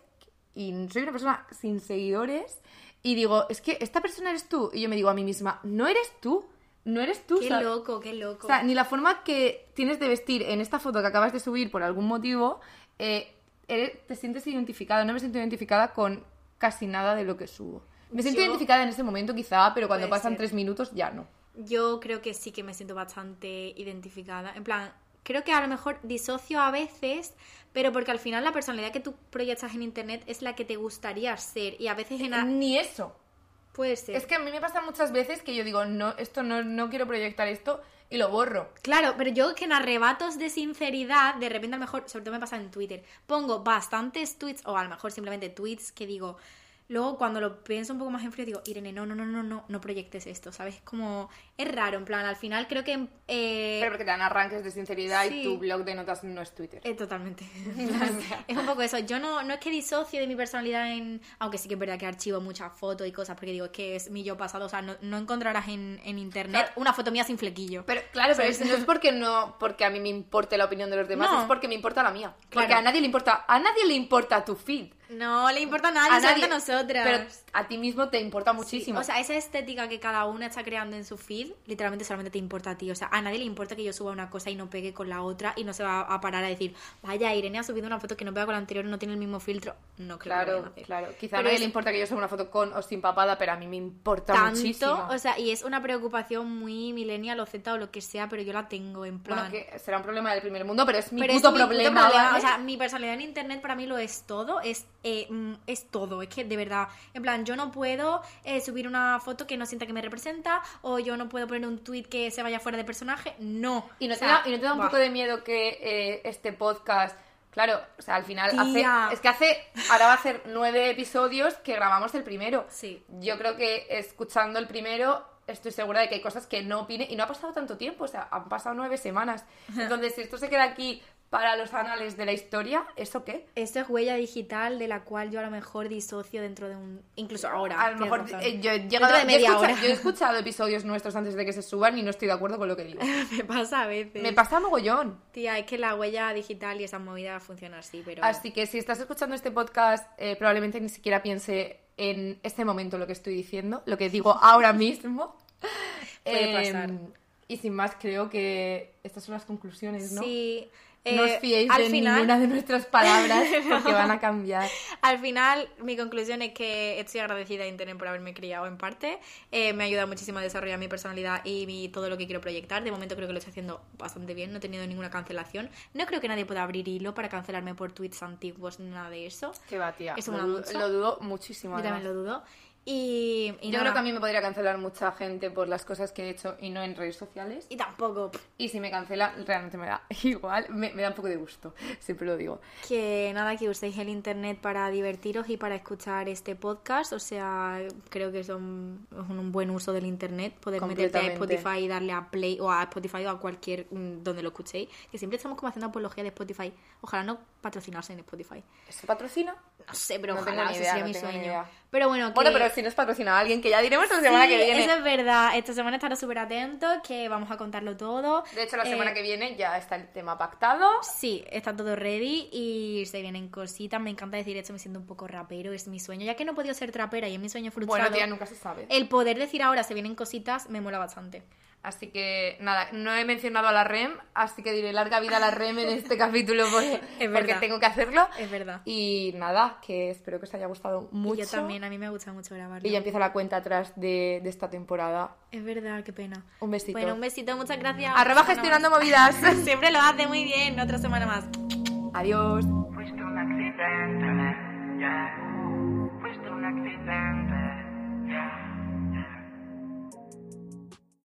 y soy una persona sin seguidores y digo, es que esta persona eres tú. Y yo me digo a mí misma, no eres tú, no eres tú. Qué ¿sabes? loco, qué loco. O sea, ni la forma que tienes de vestir en esta foto que acabas de subir por algún motivo, eh, eres- te sientes identificada. No me siento identificada con casi nada de lo que subo. Me siento Yo- identificada en ese momento quizá, pero cuando Puede pasan ser. tres minutos ya no. Yo creo que sí que me siento bastante identificada. En plan, creo que a lo mejor disocio a veces, pero porque al final la personalidad que tú proyectas en internet es la que te gustaría ser. Y a veces en... a- Ni eso. Puede ser. Es que a mí me pasa muchas veces que yo digo, no, esto no, no quiero proyectar esto y lo borro. Claro, pero yo que en arrebatos de sinceridad, de repente a lo mejor, sobre todo me pasa en Twitter, pongo bastantes tweets, o a lo mejor simplemente tweets que digo, luego cuando lo pienso un poco más en frío digo, Irene, no, no, no, no, no, no proyectes esto, ¿sabes? Es como, es raro, en plan, al final creo que... eh, Pero porque te dan arranques de sinceridad sí. y tu blog de notas no es Twitter. Eh, totalmente. es un poco eso. Yo no, no es que disocie de mi personalidad en. Aunque sí que es verdad que archivo muchas fotos y cosas, porque digo, es que es mi yo pasado. O sea, no, no encontrarás en, en internet Claro. una foto mía sin flequillo. Pero claro, pero es- no es porque no porque a mí me importe la opinión de los demás, No. es porque me importa la mía. Porque a nadie le importa, a nadie le importa tu feed. No le importa a nadie, a nosotras. Pero a ti mismo te importa Sí, muchísimo. O sea, esa estética que cada una está creando en su feed, literalmente solamente te importa a ti. O sea, a nadie le importa que yo suba una cosa y no pegue con la otra y no se va a parar a decir, vaya, Irene ha subido una foto que no pega con la anterior, no tiene el mismo filtro. No creo que claro, claro. Quizá a nadie es- le importa que yo suba una foto con o sin papada, pero a mí me importa tanto, muchísimo. o sea, y es una preocupación muy millennial o Z o lo que sea, pero yo la tengo en plan. bueno, que será un problema del primer mundo, pero es mi pero es puto problema. O sea, mi personalidad en internet para mí lo es todo, es, eh, mm, es todo, es que de verdad, en plan, yo no puedo eh, subir una foto que no sienta que me representa, o yo no puedo poner un tweet que se vaya fuera de personaje, no. ¿Y no, O te da, ¿Y no te da un poco de miedo que eh, este podcast... Claro, o sea, al final Tía. hace... Es que hace... Ahora va a ser nueve episodios que grabamos el primero. Sí. Yo creo que escuchando el primero estoy segura de que hay cosas que no opine y no ha pasado tanto tiempo, o sea, han pasado nueve semanas. Entonces, si esto se queda aquí para los anales de la historia, ¿eso qué? Esto es huella digital de la cual yo a lo mejor disocio dentro de un... Incluso ahora. A lo mejor eh, yo, he Dentro llegado, de yo he media escucha- hora. yo he escuchado episodios nuestros antes de que se suban y no estoy de acuerdo con lo que digo. Me pasa a veces. Me pasa mogollón. Tía, es que la huella digital y esa movida funciona así, pero... Así que si estás escuchando este podcast, eh, probablemente ni siquiera piense en este momento lo que estoy diciendo, lo que digo ahora mismo. Puede Em, pasar. y sin más, creo que estas son las conclusiones, ¿no? Sí. No os eh, fiéis al de final, ninguna de nuestras palabras porque van a cambiar. Al final, mi conclusión es que estoy agradecida a Internet por haberme criado en parte. Eh, me ha ayudado muchísimo a desarrollar mi personalidad y mi- todo lo que quiero proyectar. De momento creo que lo estoy haciendo bastante bien, no he tenido ninguna cancelación. No creo que nadie pueda abrir hilo para cancelarme por tweets antiguos ni nada de eso. Qué va, tía. Eso lo, dudo, mucho. lo dudo muchísimo. Yo también además. lo dudo. Y, y Yo nada. creo que a mí me podría cancelar mucha gente por las cosas que he hecho y no en redes sociales. Y tampoco. Y si me cancela, realmente me da igual, me, me da un poco de gusto, siempre lo digo. Que nada, que uséis el internet para divertiros y para escuchar este podcast. O sea, creo que es un buen uso del internet. Poder meterte a. Spotify y darle a Play o a Spotify o a cualquier mm, donde lo escuchéis. Que siempre estamos como haciendo apología de Spotify. Ojalá no patrocinarse en Spotify. ¿Eso patrocina? No sé, pero No ojalá, idea, sería no mi sueño. Pero bueno, que... Bueno, pero si nos patrocina alguien, que ya diremos la semana que viene. Eso es verdad. Esta semana estará súper atentos, que vamos a contarlo todo. De hecho, la Eh, semana que viene ya está el tema pactado. Sí, está todo ready y se vienen cositas. Me encanta decir esto, me siento un poco rapero, es mi sueño. Ya que no he podido ser trapera y es mi sueño frustrado, Bueno, tía, nunca se sabe. el poder decir ahora se vienen cositas me mola bastante. Así que nada, no he mencionado a la REM, así que diré larga vida a la REM en este capítulo porque, tengo que hacerlo. Es verdad. Y nada, que espero que os haya gustado mucho. Y yo también, a mí me gusta mucho grabarlo. Y ya empieza la cuenta atrás de, de esta temporada. Es verdad, qué pena. Un besito. Bueno, un besito, muchas gracias. Arroba gestionando movidas. Siempre lo hace muy bien, otra semana más. Adiós. Fuiste un accidente, yeah. Fuiste un accidente.